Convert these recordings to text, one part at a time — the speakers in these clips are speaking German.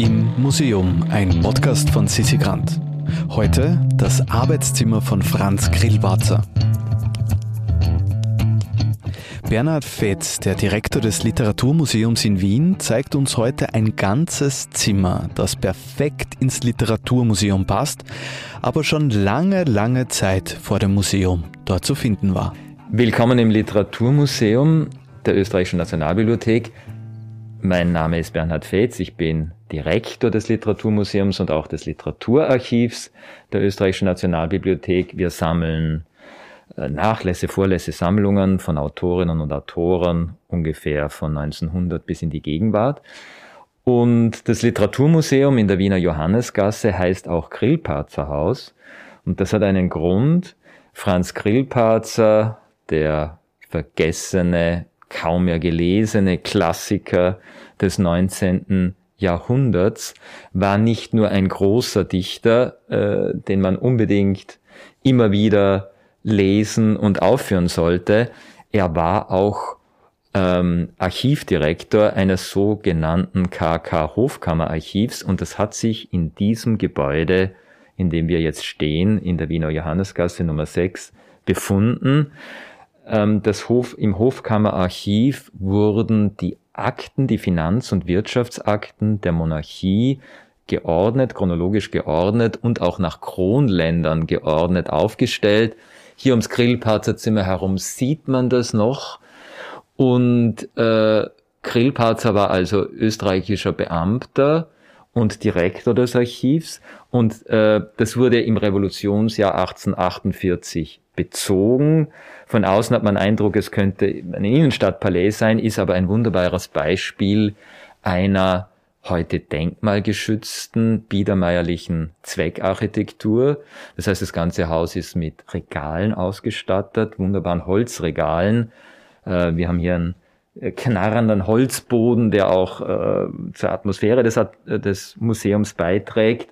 Im Museum, ein Podcast von Sissi Grant. Heute das Arbeitszimmer von Franz Grillbarzer. Bernhard Fetz, der Direktor des Literaturmuseums in Wien, zeigt uns heute ein ganzes Zimmer, das perfekt ins Literaturmuseum passt, aber schon lange, lange Zeit vor dem Museum dort zu finden war. Willkommen im Literaturmuseum der Österreichischen Nationalbibliothek. Mein Name ist Bernhard Fetz, ich bin Direktor des Literaturmuseums und auch des Literaturarchivs der Österreichischen Nationalbibliothek. Wir sammeln äh, Nachlässe, Vorlässe, Sammlungen von Autorinnen und Autoren ungefähr von 1900 bis in die Gegenwart. Und das Literaturmuseum in der Wiener Johannesgasse heißt auch Grillparzer Haus. Und das hat einen Grund. Franz Grillparzer, der vergessene, kaum mehr gelesene Klassiker des 19. Jahrhunderts, war nicht nur ein großer Dichter, äh, den man unbedingt immer wieder lesen und aufführen sollte. Er war auch ähm, Archivdirektor eines sogenannten KK Hofkammerarchivs und das hat sich in diesem Gebäude, in dem wir jetzt stehen, in der Wiener Johannesgasse Nummer 6, befunden. Ähm, das Hof, Im Hofkammerarchiv wurden die Akten, die Finanz- und Wirtschaftsakten der Monarchie geordnet, chronologisch geordnet und auch nach Kronländern geordnet aufgestellt. Hier ums Grillparzer herum sieht man das noch. Und äh, Grillparzer war also österreichischer Beamter und Direktor des Archivs. Und äh, das wurde im Revolutionsjahr 1848 bezogen. Von außen hat man Eindruck, es könnte ein Innenstadtpalais sein, ist aber ein wunderbares Beispiel einer heute denkmalgeschützten, biedermeierlichen Zweckarchitektur. Das heißt, das ganze Haus ist mit Regalen ausgestattet, wunderbaren Holzregalen. Äh, wir haben hier einen äh, knarrenden Holzboden, der auch äh, zur Atmosphäre des, des Museums beiträgt.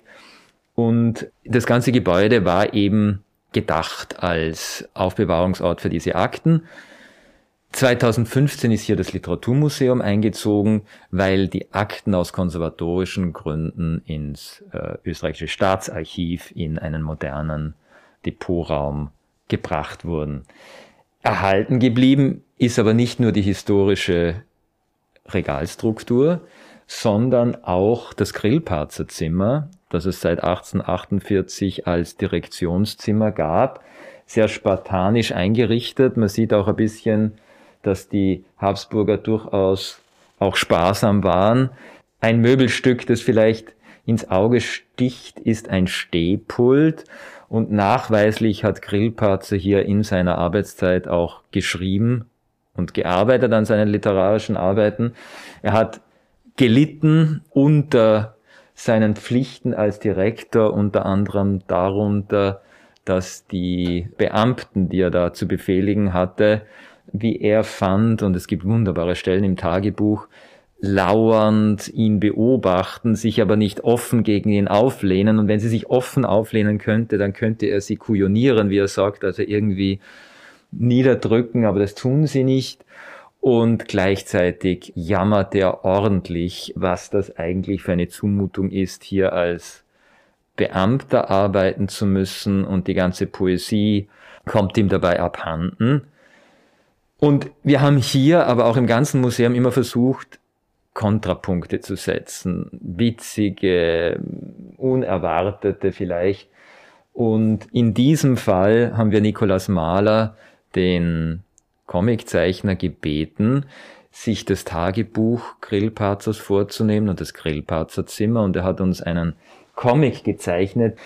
Und das ganze Gebäude war eben gedacht als Aufbewahrungsort für diese Akten. 2015 ist hier das Literaturmuseum eingezogen, weil die Akten aus konservatorischen Gründen ins äh, österreichische Staatsarchiv in einen modernen Depotraum gebracht wurden. Erhalten geblieben ist aber nicht nur die historische Regalstruktur, sondern auch das Grillparzer Zimmer, das es seit 1848 als Direktionszimmer gab, sehr spartanisch eingerichtet. Man sieht auch ein bisschen dass die Habsburger durchaus auch sparsam waren. Ein Möbelstück, das vielleicht ins Auge sticht, ist ein Stehpult. Und nachweislich hat Grillparzer hier in seiner Arbeitszeit auch geschrieben und gearbeitet an seinen literarischen Arbeiten. Er hat gelitten unter seinen Pflichten als Direktor, unter anderem darunter, dass die Beamten, die er da zu befehligen hatte, wie er fand, und es gibt wunderbare Stellen im Tagebuch, lauernd ihn beobachten, sich aber nicht offen gegen ihn auflehnen. Und wenn sie sich offen auflehnen könnte, dann könnte er sie kujonieren, wie er sagt, also irgendwie niederdrücken, aber das tun sie nicht. Und gleichzeitig jammert er ordentlich, was das eigentlich für eine Zumutung ist, hier als Beamter arbeiten zu müssen und die ganze Poesie kommt ihm dabei abhanden. Und wir haben hier, aber auch im ganzen Museum immer versucht, Kontrapunkte zu setzen, witzige, unerwartete vielleicht. Und in diesem Fall haben wir Nikolaus Mahler, den Comiczeichner, gebeten, sich das Tagebuch Grillparzers vorzunehmen und das Grillparzer Zimmer. Und er hat uns einen Comic gezeichnet.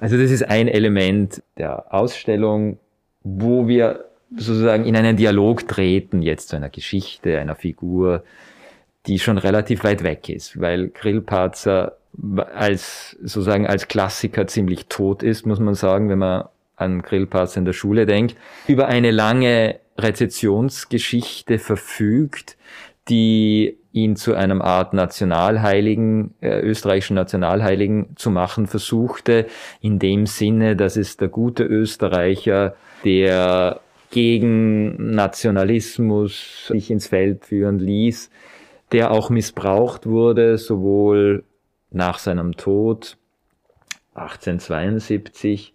Also das ist ein Element der Ausstellung, wo wir sozusagen in einen Dialog treten, jetzt zu einer Geschichte, einer Figur, die schon relativ weit weg ist, weil Grillparzer als sozusagen als Klassiker ziemlich tot ist, muss man sagen, wenn man an Grillparzer in der Schule denkt, über eine lange Rezessionsgeschichte verfügt, die ihn zu einem Art Nationalheiligen, äh, österreichischen Nationalheiligen zu machen versuchte, in dem Sinne, dass es der gute Österreicher, der gegen Nationalismus sich ins Feld führen ließ, der auch missbraucht wurde, sowohl nach seinem Tod 1872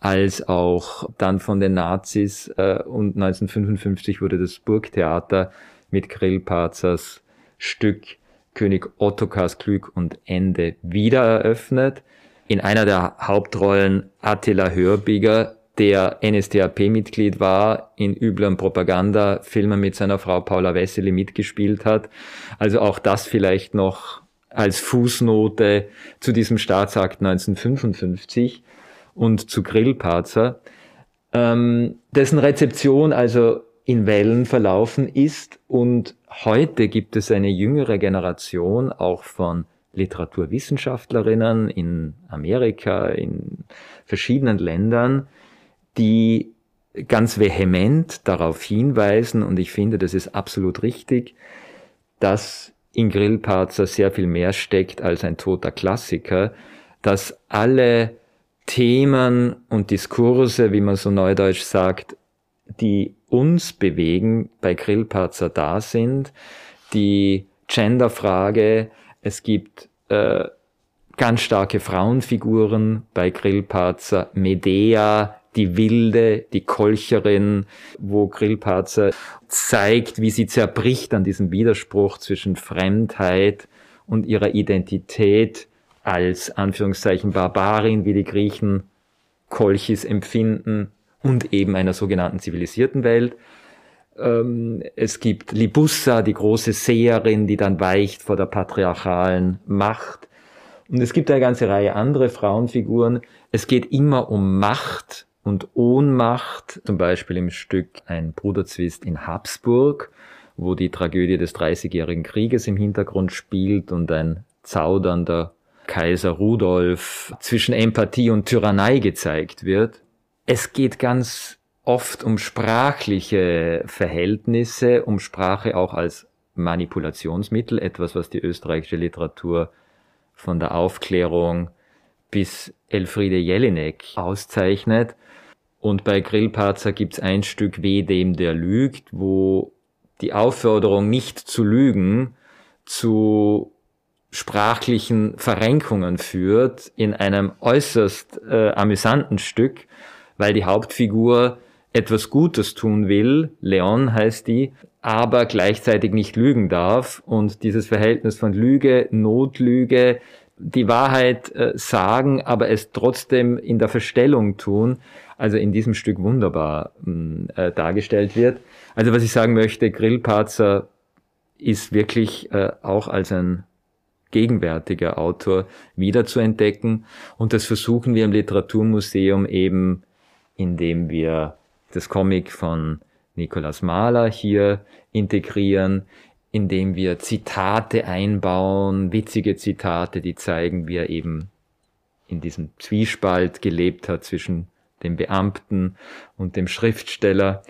als auch dann von den Nazis äh, und 1955 wurde das Burgtheater mit Grillparzers Stück König Ottokars Glück und Ende wieder eröffnet. In einer der Hauptrollen Attila Hörbiger, der NSDAP-Mitglied war, in üblen Propagandafilmen mit seiner Frau Paula Wessely mitgespielt hat. Also auch das vielleicht noch als Fußnote zu diesem Staatsakt 1955 und zu Grillparzer, ähm, dessen Rezeption also in Wellen verlaufen ist und heute gibt es eine jüngere Generation auch von Literaturwissenschaftlerinnen in Amerika, in verschiedenen Ländern, die ganz vehement darauf hinweisen, und ich finde, das ist absolut richtig, dass in Grillparzer sehr viel mehr steckt als ein toter Klassiker, dass alle Themen und Diskurse, wie man so neudeutsch sagt, die uns bewegen, bei Grillparzer da sind. Die Genderfrage, es gibt äh, ganz starke Frauenfiguren bei Grillparzer, Medea, die Wilde, die Kolcherin, wo Grillparzer zeigt, wie sie zerbricht an diesem Widerspruch zwischen Fremdheit und ihrer Identität als Anführungszeichen Barbarin, wie die Griechen Kolchis empfinden, und eben einer sogenannten zivilisierten Welt. Ähm, es gibt Libussa, die große Seherin, die dann weicht vor der patriarchalen Macht. Und es gibt eine ganze Reihe andere Frauenfiguren. Es geht immer um Macht und Ohnmacht, zum Beispiel im Stück Ein Bruderzwist in Habsburg, wo die Tragödie des Dreißigjährigen Krieges im Hintergrund spielt und ein zaudernder Kaiser Rudolf zwischen Empathie und Tyrannei gezeigt wird. Es geht ganz oft um sprachliche Verhältnisse, um Sprache auch als Manipulationsmittel, etwas, was die österreichische Literatur von der Aufklärung bis Elfriede Jelinek auszeichnet. Und bei Grillparzer gibt's ein Stück Weh dem, der lügt, wo die Aufforderung, nicht zu lügen, zu sprachlichen Verrenkungen führt in einem äußerst äh, amüsanten Stück, weil die Hauptfigur etwas Gutes tun will, Leon heißt die, aber gleichzeitig nicht lügen darf und dieses Verhältnis von Lüge, Notlüge, die Wahrheit äh, sagen, aber es trotzdem in der Verstellung tun, also in diesem Stück wunderbar mm, äh, dargestellt wird. Also was ich sagen möchte, Grillparzer ist wirklich äh, auch als ein gegenwärtiger Autor wiederzuentdecken. Und das versuchen wir im Literaturmuseum eben, indem wir das Comic von Nikolaus Mahler hier integrieren, indem wir Zitate einbauen, witzige Zitate, die zeigen, wie er eben in diesem Zwiespalt gelebt hat zwischen dem Beamten und dem Schriftsteller,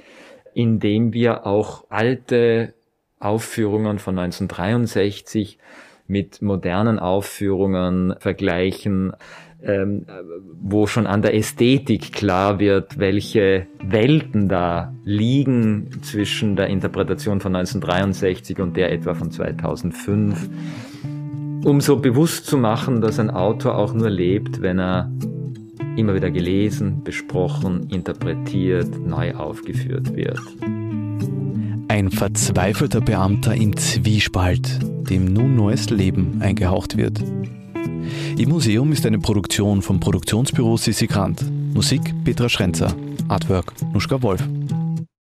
indem wir auch alte Aufführungen von 1963 mit modernen Aufführungen vergleichen, ähm, wo schon an der Ästhetik klar wird, welche Welten da liegen zwischen der Interpretation von 1963 und der etwa von 2005. Um so bewusst zu machen, dass ein Autor auch nur lebt, wenn er immer wieder gelesen, besprochen, interpretiert, neu aufgeführt wird. Ein verzweifelter Beamter im Zwiespalt, dem nun neues Leben eingehaucht wird. Im Museum ist eine Produktion vom Produktionsbüro Sissi Grant. Musik Petra Schrenzer. Artwork Nuschka Wolf.